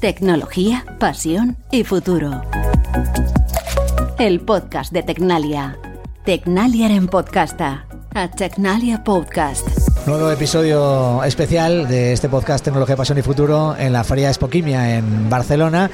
Tecnología, pasión y futuro. El podcast de Tecnalia. Tecnalia en podcasta. A Tecnalia Podcast. Nuevo episodio especial de este podcast Tecnología, Pasión y Futuro en la Feria Espoquimia en Barcelona,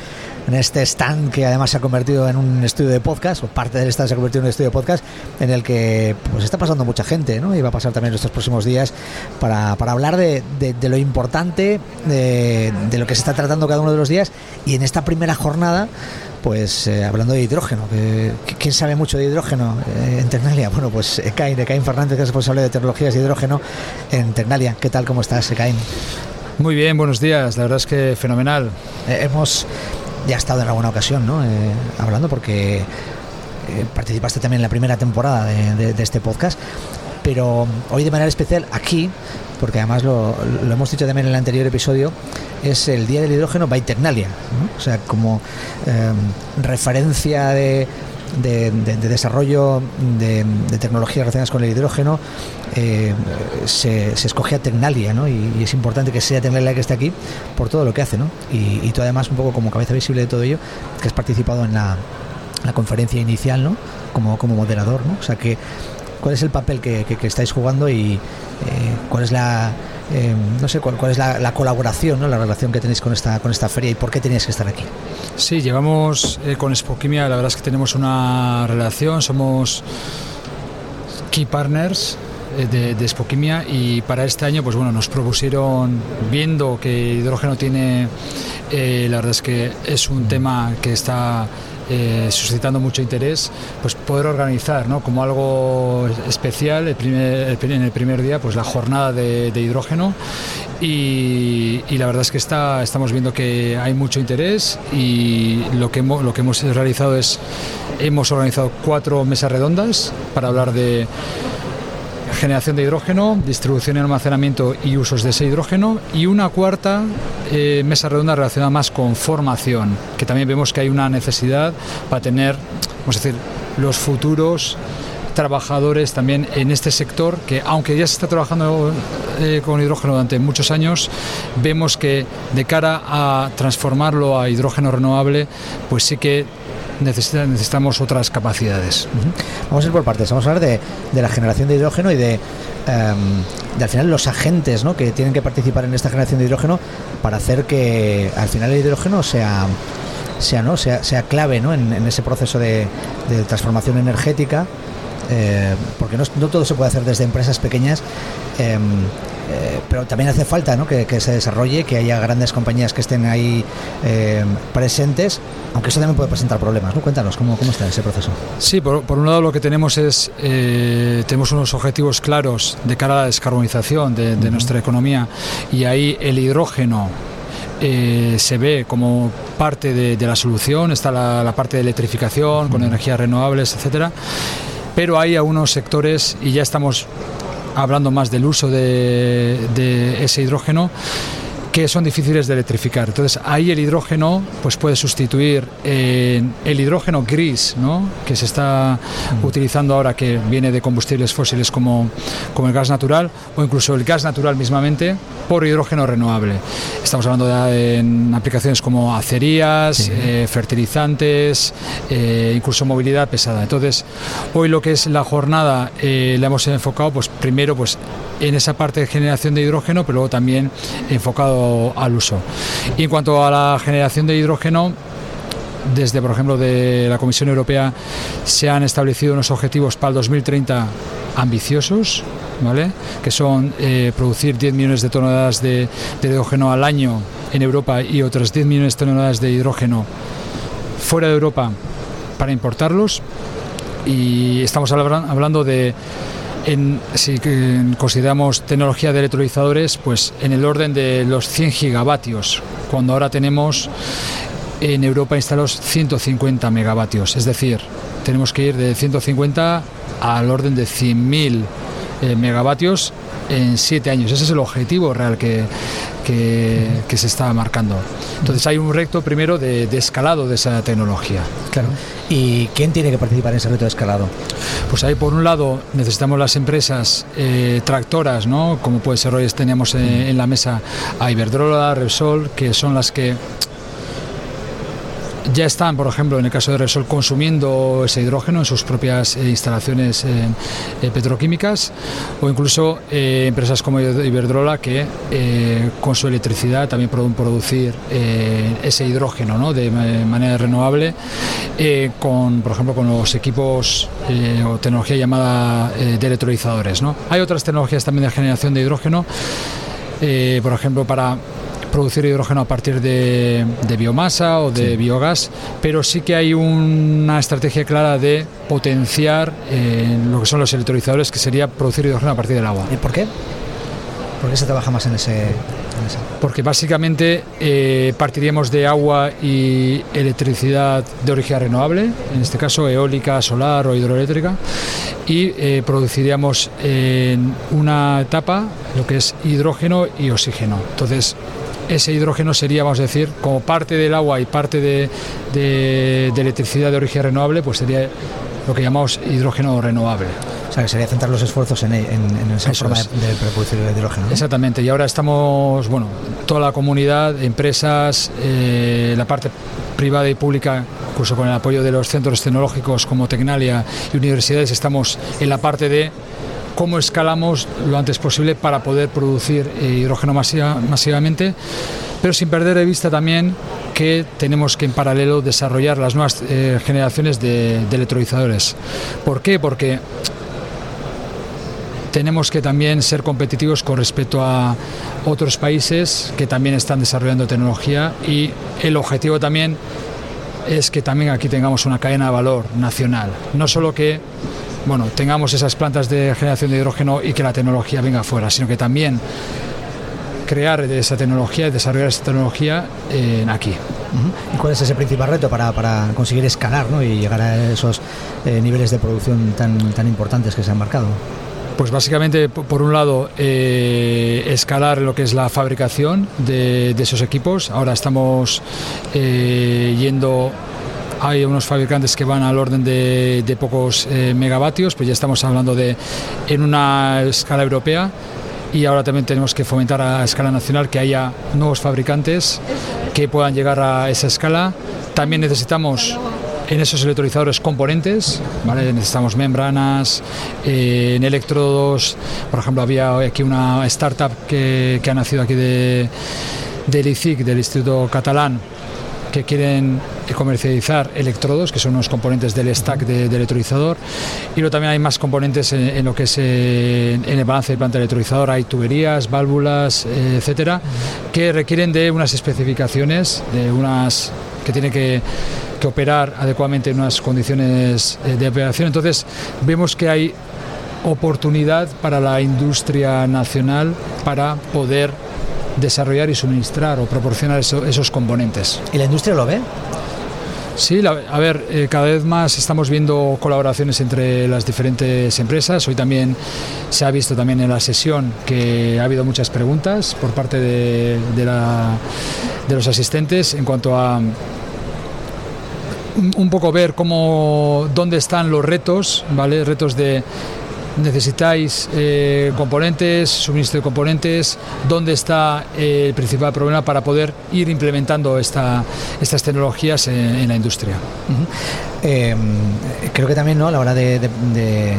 en este stand que además se ha convertido en un estudio de podcast, o parte del stand se ha convertido en un estudio de podcast, en el que pues está pasando mucha gente, ¿no? Y va a pasar también estos próximos días para, para hablar de, de, de, lo importante, de, de lo que se está tratando cada uno de los días, y en esta primera jornada pues eh, hablando de hidrógeno, que, ¿quién sabe mucho de hidrógeno eh, en Ternalia? Bueno, pues Ekain, Ekain Fernández, que es responsable de tecnologías de hidrógeno en Ternalia. ¿Qué tal, cómo estás, Ekain? Muy bien, buenos días, la verdad es que fenomenal. Eh, hemos ya estado en alguna ocasión, ¿no? hablando porque participaste también en la primera temporada de, este podcast pero hoy de manera especial aquí, porque además lo, hemos dicho también en el anterior episodio, es el Día del Hidrógeno by Tecnalia, o sea, como eh, referencia de, de, de, de, desarrollo de, tecnologías relacionadas con el hidrógeno, eh, se, se, escoge Tecnalia, ¿no? Y, es importante que sea Tecnalia que esté aquí por todo lo que hace, ¿no? Y, tú además un poco como cabeza visible de todo ello, que has participado en la, conferencia inicial, ¿no? Como, como moderador, ¿no? O sea cuál es el papel que estáis jugando y eh, cuál es la eh, no sé cuál, cuál es la, la, colaboración, ¿no? la relación que tenéis con esta con esta feria y por qué tenéis que estar aquí. Sí, llevamos eh, con Spoquimia, la verdad es que tenemos una relación, somos key partners eh, de, de y para este año pues bueno nos propusieron viendo que hidrógeno tiene eh, la verdad es que es un tema que está eh, suscitando mucho interés, pues poder organizar ¿no? como algo especial el primer, en el primer día pues la jornada de, hidrógeno y, y, la verdad es que está, estamos viendo que hay mucho interés y lo que, hemos, lo que hemos realizado es, hemos organizado cuatro mesas redondas para hablar de generación de hidrógeno, distribución y almacenamiento y usos de ese hidrógeno y una cuarta eh, mesa redonda relacionada más con formación, que también vemos que hay una necesidad para tener, vamos a decir, los futuros trabajadores también en este sector que aunque ya se está trabajando eh, con hidrógeno durante muchos años vemos que de cara a transformarlo a hidrógeno renovable pues sí que necesita, necesitamos otras capacidades. Vamos a ir por partes, vamos a hablar de, de la generación de hidrógeno y de, um, de, al final los agentes ¿no? que tienen que participar en esta generación de hidrógeno para hacer que al final el hidrógeno sea sea no sea, sea clave ¿no? En, ese proceso de, transformación energética eh, porque no, todo se puede hacer desde empresas pequeñas eh, eh, pero también hace falta ¿no? que, que, se desarrolle, que haya grandes compañías que estén ahí eh, presentes, aunque eso también puede presentar problemas. ¿no? Cuéntanos, ¿cómo, cómo está ese proceso? Sí, por, por un lado lo que tenemos es, eh, tenemos unos objetivos claros de cara a la descarbonización de, de uh -huh. nuestra economía y ahí el hidrógeno eh, se ve como parte de, de la solución, está la, la, parte de electrificación uh -huh. con energías renovables, etcétera pero hay algunos sectores y ya estamos hablando más del uso de, ese hidrógeno que son difíciles de electrificar. Entonces ahí el hidrógeno pues puede sustituir eh, el hidrógeno gris, ¿no? que se está mm. utilizando ahora que viene de combustibles fósiles como, como el gas natural o incluso el gas natural mismamente por hidrógeno renovable. Estamos hablando de en aplicaciones como acerías, sí. eh, fertilizantes, eh, incluso movilidad pesada. Entonces hoy lo que es la jornada eh, la hemos enfocado pues primero pues en esa parte de generación de hidrógeno, pero luego también enfocado al uso. Y en cuanto a la generación de hidrógeno, desde, por ejemplo, de la Comisión Europea se han establecido unos objetivos para el 2030 ambiciosos, ¿vale? que son eh, producir 10 millones de toneladas de, de hidrógeno al año en Europa y otras 10 millones de toneladas de hidrógeno fuera de Europa para importarlos. Y estamos hablando de en, si consideramos tecnología de electrolizadores, pues en el orden de los 100 gigavatios, cuando ahora tenemos en Europa instalados 150 megavatios, es decir, tenemos que ir de 150 al orden de 100.000 eh, megavatios en siete años. Ese es el objetivo real que, que, que, se está marcando. Entonces hay un reto primero de, de, escalado de esa tecnología. Claro. ¿Y quién tiene que participar en ese reto de escalado? Pues ahí por un lado necesitamos las empresas eh, tractoras, ¿no? como puede ser hoy teníamos eh, en la mesa a Iberdrola, Repsol, que son las que ya están, por ejemplo, en el caso de Resol, consumiendo ese hidrógeno en sus propias eh, instalaciones eh, petroquímicas o incluso empresas como Iberdrola que con su electricidad también pueden producir ese hidrógeno ¿no? de manera renovable con, por ejemplo, con los equipos o tecnología llamada de electrolizadores. ¿no? Hay otras tecnologías también de generación de hidrógeno, por ejemplo, para producir hidrógeno a partir de, biomasa o de biogás, pero sí que hay una estrategia clara de potenciar eh, lo que son los electrolizadores, que sería producir hidrógeno a partir del agua. ¿Y por qué? ¿Por qué se trabaja más en ese...? Porque básicamente eh, partiríamos de agua y electricidad de origen renovable, en este caso eólica, solar o hidroeléctrica, y eh, produciríamos en una etapa lo que es hidrógeno y oxígeno. Entonces, ese hidrógeno sería, vamos a decir, como parte del agua y parte de, electricidad de origen renovable, pues sería lo que llamamos hidrógeno renovable. O sea, que sería centrar los esfuerzos en, esa forma de, producir el hidrógeno. Exactamente, y ahora estamos, bueno, toda la comunidad, empresas, eh, la parte privada y pública, incluso con el apoyo de los centros tecnológicos como Tecnalia y universidades, estamos en la parte de cómo escalamos lo antes posible para poder producir eh, hidrógeno masivamente, pero sin perder de vista también que tenemos que en paralelo desarrollar las nuevas eh, generaciones de, electrolizadores. ¿Por qué? Porque tenemos que también ser competitivos con respecto a otros países que también están desarrollando tecnología y el objetivo también es que también aquí tengamos una cadena de valor nacional, no solo que bueno, tengamos esas plantas de generación de hidrógeno y que la tecnología venga afuera, sino que también crear esa tecnología y desarrollar esa tecnología en aquí. ¿Y cuál es ese principal reto para, conseguir escalar y llegar a esos eh, niveles de producción tan, tan importantes que se han marcado? Pues básicamente, por un lado, eh, escalar lo que es la fabricación de, esos equipos. Ahora estamos eh, yendo hay unos fabricantes que van al orden de, pocos eh, megavatios, pues ya estamos hablando de en una escala europea y ahora también tenemos que fomentar a escala nacional que haya nuevos fabricantes que puedan llegar a esa escala. También necesitamos en esos electrolizadores componentes, ¿vale? necesitamos membranas, eh, en electrodos, por ejemplo había aquí una startup que, ha nacido aquí de, del ICIC, del Instituto Catalán, que quieren comercializar electrodos, que son unos componentes del stack de, electrolizador, y luego también hay más componentes en, lo que es eh, el balance de planta electrolizador, hay tuberías, válvulas, eh, etcétera, que requieren de unas especificaciones, de unas que tiene que, que operar adecuadamente en unas condiciones eh, de operación. Entonces, vemos que hay oportunidad para la industria nacional para poder desarrollar y suministrar o proporcionar esos componentes. ¿Y la industria lo ve? Sí, a ver, eh, cada vez más estamos viendo colaboraciones entre las diferentes empresas. Hoy también se ha visto también en la sesión que ha habido muchas preguntas por parte de, de los asistentes en cuanto a un poco ver cómo dónde están los retos, ¿vale? Retos de necesitáis eh, componentes, suministro de componentes, dónde está eh, el principal problema para poder ir implementando esta, estas tecnologías en, la industria. Em, creo que también ¿no? a la hora de, de,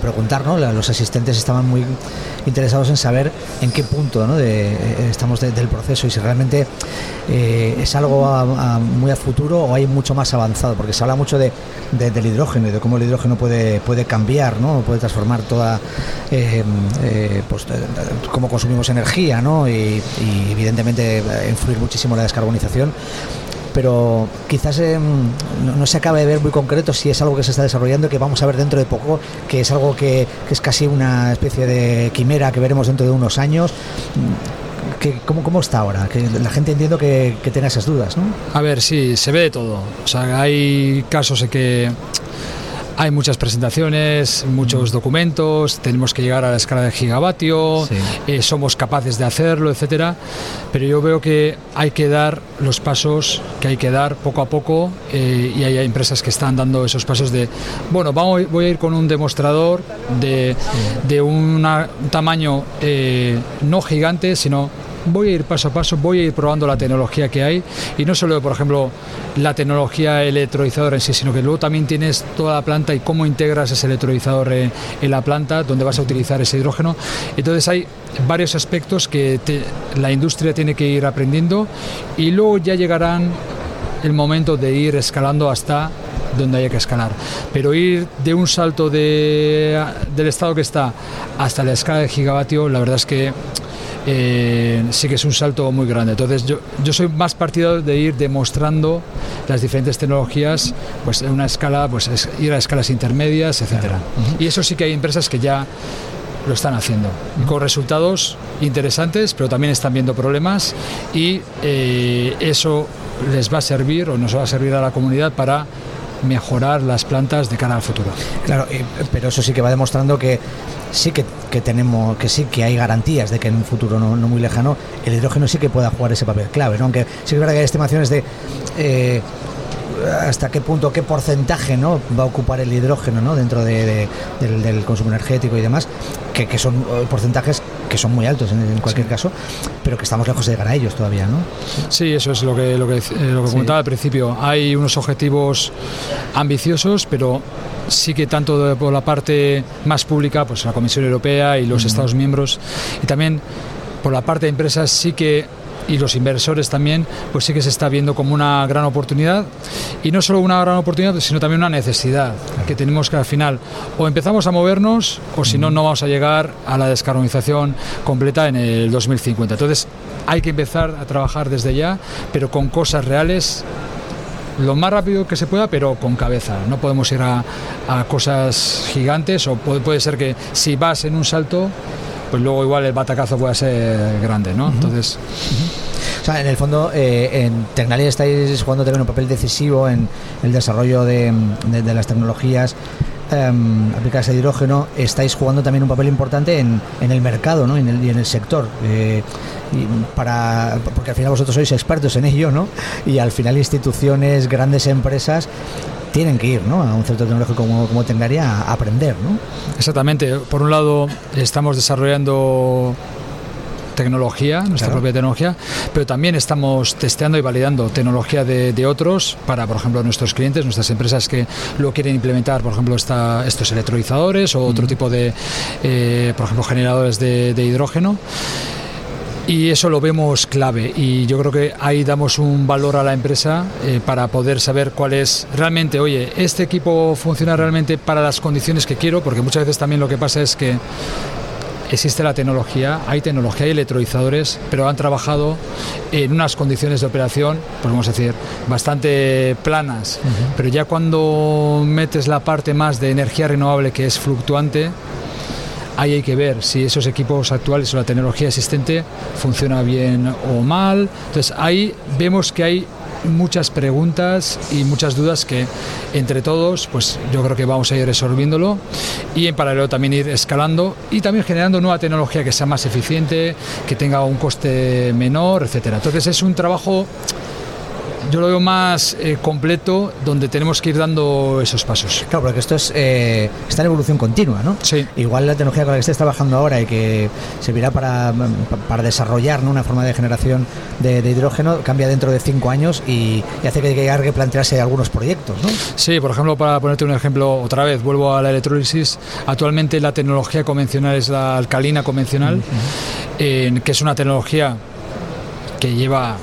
preguntar, ¿no? los asistentes estaban muy interesados en saber en qué punto ¿no? estamos del proceso y si realmente eh, es algo muy a futuro o hay mucho más avanzado, porque se habla mucho de, del hidrógeno y de cómo el hidrógeno puede, puede cambiar, ¿no? Puede transformar toda, eh, eh, pues, cómo consumimos energía ¿no? y, evidentemente influir muchísimo la descarbonización pero quizás no, se acabe de ver muy concreto si es algo que se está desarrollando, que vamos a ver dentro de poco, que es algo que, es casi una especie de quimera que veremos dentro de unos años. Que, ¿cómo, ¿Cómo está ahora? Que la gente entiendo que, que tenga esas dudas, ¿no? A ver, sí, se ve de todo. O sea, hay casos en que hay muchas presentaciones, muchos documentos, tenemos que llegar a la escala de gigavatio, eh, somos capaces de hacerlo, etcétera. Pero yo veo que hay que dar los pasos que hay que dar poco a poco eh, y hay empresas que están dando esos pasos de, bueno, vamos, voy a ir con un demostrador de, de un tamaño eh, no gigante, sino voy a ir paso a paso, voy a ir probando la tecnología que hay y no solo, por ejemplo, la tecnología electrolizadora en sí, sino que luego también tienes toda la planta y cómo integras ese electrolizador en, la planta, donde vas a utilizar ese hidrógeno. Entonces hay varios aspectos que la industria tiene que ir aprendiendo y luego ya llegarán el momento de ir escalando hasta donde haya que escalar. Pero ir de un salto de, del estado que está hasta la escala de gigavatio, la verdad es que eh, sí que es un salto muy grande. Entonces yo, yo soy más partidario de ir demostrando las diferentes tecnologías pues en una escala, pues ir a escalas intermedias, etcétera. Y eso sí que hay empresas que ya lo están haciendo con resultados interesantes, pero también están viendo problemas y eh, eso les va a servir o nos va a servir a la comunidad para mejorar las plantas de cara al futuro. Claro, pero eso sí que va demostrando que sí que, tenemos, que sí que hay garantías de que en un futuro no, muy lejano el hidrógeno sí que pueda jugar ese papel clave, ¿no? Aunque sí que es verdad que hay estimaciones de eh, hasta qué punto, qué porcentaje ¿no? va a ocupar el hidrógeno ¿no? dentro del, consumo energético y demás, que, que son eh, porcentajes que son muy altos en, cualquier caso, pero que estamos lejos de llegar a ellos todavía, ¿no? Sí, eso es lo que, lo que, eh, lo que comentaba al principio. Hay unos objetivos ambiciosos, pero sí que tanto por la parte más pública, pues la Comisión Europea y los Estados miembros, y también por la parte de empresas sí que y los inversores también, pues sí que se está viendo como una gran oportunidad y no solo una gran oportunidad, sino también una necesidad que tenemos que al final o empezamos a movernos o si no, no vamos a llegar a la descarbonización completa en el 2050. Entonces hay que empezar a trabajar desde ya, pero con cosas reales lo más rápido que se pueda, pero con cabeza. No podemos ir a, cosas gigantes o puede, puede, ser que si vas en un salto pues luego igual el batacazo puede ser grande, ¿no? Entonces... O sea, en el fondo, eh, en Tecnalia estáis jugando también un papel decisivo en el desarrollo de, las tecnologías em, aplicadas a hidrógeno, estáis jugando también un papel importante en, el mercado ¿no? y en el sector. Eh, para, porque al final vosotros sois expertos en ello, ¿no? Y al final instituciones, grandes empresas tienen que ir ¿no? a un centro tecnológico como, como Tecnaria a aprender. ¿no? Exactamente. Por un lado, estamos desarrollando tecnología, nuestra propia tecnología, pero también estamos testeando y validando tecnología de, otros para, por ejemplo, nuestros clientes, nuestras empresas que lo quieren implementar, por ejemplo, esta, estos electrolizadores o otro tipo de, eh, por ejemplo, generadores de, de hidrógeno y eso lo vemos clave. Y yo creo que ahí damos un valor a la empresa eh, para poder saber cuál es realmente, oye, este equipo funciona realmente para las condiciones que quiero, porque muchas veces también lo que pasa es que existe la tecnología, hay tecnología, hay electrolizadores, pero han trabajado en unas condiciones de operación, podemos decir, bastante planas, pero ya cuando metes la parte más de energía renovable que es fluctuante, ahí hay que ver si esos equipos actuales o la tecnología existente funciona bien o mal. Entonces ahí vemos que hay muchas preguntas y muchas dudas que entre todos pues yo creo que vamos a ir resolviéndolo y en paralelo también ir escalando y también generando nueva tecnología que sea más eficiente, que tenga un coste menor, etcétera. Entonces es un trabajo yo lo veo más eh, completo donde tenemos que ir dando esos pasos. Claro, porque esto es, eh, está en evolución continua, ¿no? Sí. Igual la tecnología con la que estés trabajando ahora y que servirá para, para desarrollar una forma de generación de, hidrógeno cambia dentro de cinco años y, hace que haya que plantearse algunos proyectos, ¿no? Sí, por ejemplo, para ponerte un ejemplo, otra vez, vuelvo a la electrólisis. Actualmente la tecnología convencional es la alcalina convencional, que es una tecnología que lleva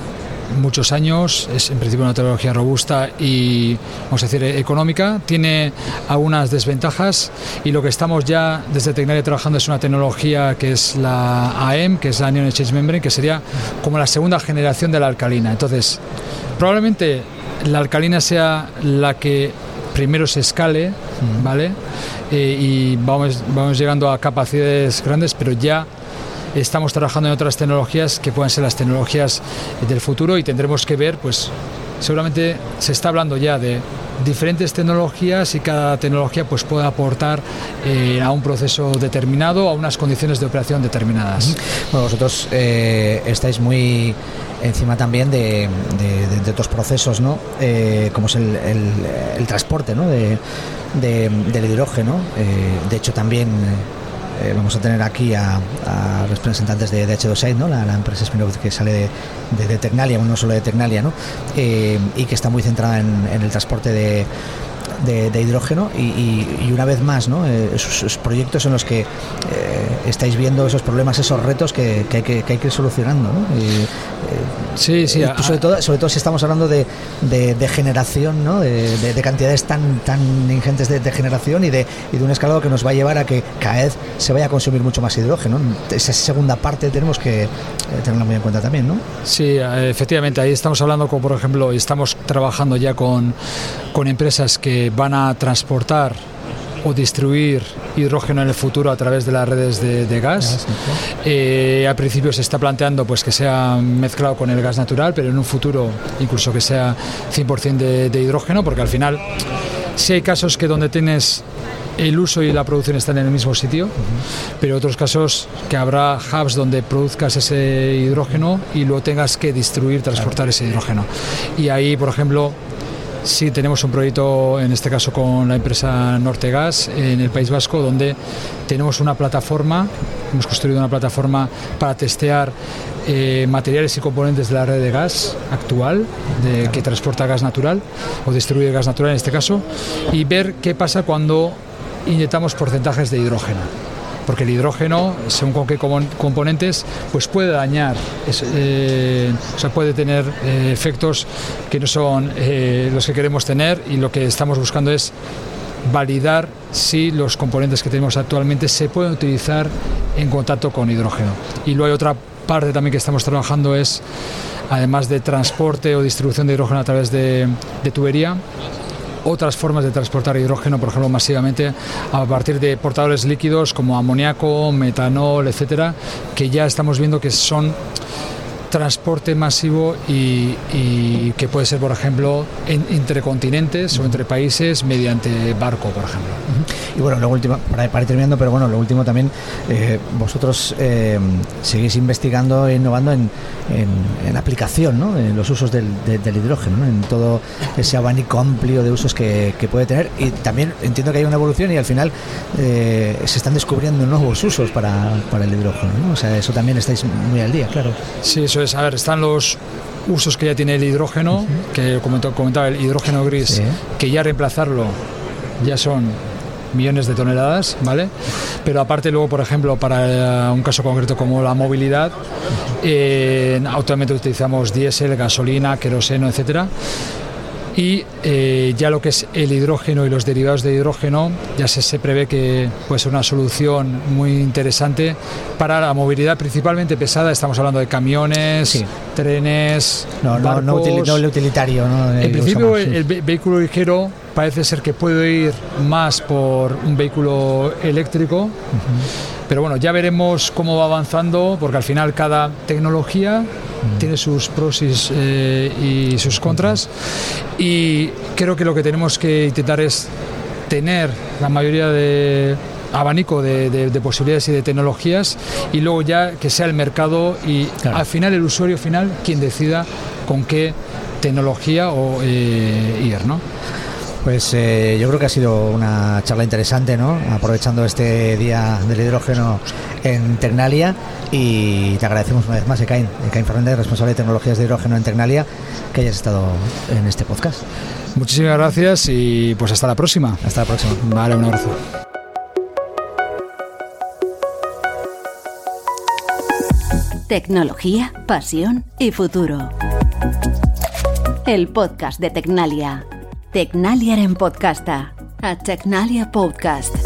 muchos años, es en principio una tecnología robusta y, vamos a decir, económica, tiene algunas desventajas y lo que estamos ya desde Tecnalia trabajando es una tecnología que es la AM, que es la Anion Exchange Membrane, que sería como la segunda generación de la alcalina. Entonces, probablemente la alcalina sea la que primero se escale, ¿vale? Eh, y vamos, vamos llegando a capacidades grandes, pero ya estamos trabajando en otras tecnologías que puedan ser las tecnologías del futuro y tendremos que ver, pues seguramente se está hablando ya de diferentes tecnologías y cada tecnología pues puede aportar eh, a un proceso determinado, a unas condiciones de operación determinadas. Bueno, vosotros eh, estáis muy encima también de, otros procesos, ¿no? Eh, como es el, transporte ¿no? del hidrógeno. de hecho, también eh, vamos a tener aquí a, a representantes de, de H2A, ¿no? la, empresa spin-off que sale de, Tecnalia, no solo de Tecnalia. Eh, y que está muy centrada en, en el transporte de, de, de hidrógeno y, y- y una vez más, ¿no? Eh, esos, esos proyectos en los que eh, estáis viendo esos problemas, esos retos que, que hay, que, que hay que ir solucionando. ¿no? Y, eh, Sí, sí. a- sobre, todo, sobre todo si estamos hablando de, de- de generación, ¿no? de, de- de cantidades tan, tan ingentes de, generación y de, y de un escalado que nos va a llevar a que cada vez se vaya a consumir mucho más hidrógeno. Esa segunda parte tenemos que eh, tenerla muy en cuenta también. ¿no? Sí, efectivamente, ahí estamos hablando con, por ejemplo, estamos trabajando ya con, con empresas que van a transportar o distribuir hidrógeno en el futuro a través de las redes de, de gas. Eh, al principio se está planteando pues que sea mezclado con el gas natural, pero en un futuro incluso que sea 100% de, de hidrógeno, porque al final sí hay casos que donde tienes el uso y la producción están en el mismo sitio, pero otros casos que habrá hubs donde produzcas ese hidrógeno y luego tengas que distribuir, transportar ese hidrógeno. Y ahí, por ejemplo, sí tenemos un proyecto, en este caso con la empresa Nortegas, en el País Vasco, donde tenemos una plataforma, hemos construido una plataforma para testear eh, materiales y componentes de la red de gas actual, que transporta gas natural o distribuye gas natural en este caso, y ver qué pasa cuando inyectamos porcentajes de hidrógeno porque el hidrógeno, según con qué componentes, pues puede dañar, eh, o sea, puede tener eh, efectos que no son eh, los que queremos tener y lo que estamos buscando es validar si los componentes que tenemos actualmente se pueden utilizar en contacto con hidrógeno. Y luego hay otra parte también que estamos trabajando es, además de transporte o distribución de hidrógeno a través de tubería, otras formas de transportar hidrógeno, por ejemplo, masivamente a partir de portadores líquidos como amoníaco, metanol, etcétera, que ya estamos viendo que son transporte masivo y, y que puede ser, por ejemplo, en- entre continentes o entre países mediante barco, por ejemplo. Y bueno, lo último, para, para ir terminando, pero bueno, lo último también, eh, vosotros eh, seguís investigando e innovando en, en- en aplicación, ¿no? En los usos del, de- del hidrógeno, ¿no? En todo ese abanico amplio de usos que, que puede tener. Y también entiendo que hay una evolución y al final eh, se están descubriendo nuevos usos para, para el hidrógeno, ¿no? O sea, eso también estáis muy al día, claro. Sí, eso es. A ver, están los usos que ya tiene el hidrógeno, que comentaba, el hidrógeno gris, Sí. que ya reemplazarlo ya son millones de toneladas, ¿vale? Pero aparte luego, por ejemplo, para eh, un caso concreto como la movilidad, eh, actualmente utilizamos diésel, gasolina, queroseno, etcétera. Y eh, ya lo que es el hidrógeno y los derivados de hidrógeno, ya se, se prevé que puede ser una solución muy interesante para la movilidad principalmente pesada. Estamos hablando de camiones, Sí. trenes, No, no, no, el utilitario, ¿no? Eh, En que principio, sí. el, el ve- vehículo ligero parece ser que puede ir más por un vehículo eléctrico, pero bueno, ya veremos cómo va avanzando, porque al final cada tecnología tiene sus pros y, s- eh, y sus contras, y creo que lo que tenemos que intentar es tener la mayoría de abanico de, de- de posibilidades y de tecnologías y luego ya que sea el mercado y Claro. al final el usuario final quien decida con qué tecnología o eh, ir, ¿no? Pues eh, yo creo que ha sido una charla interesante, ¿no? Aprovechando este día del hidrógeno en Tecnalia y te agradecemos una vez más, Ekain, Ekain Fernández, responsable de tecnologías de hidrógeno en Tecnalia, que hayas estado en este podcast. Muchísimas gracias y pues hasta la próxima. Hasta la próxima. Vale, un abrazo. Tecnología, pasión y futuro. El podcast de Tecnalia. Tecnalia en podcasta. A Tecnalia Podcast.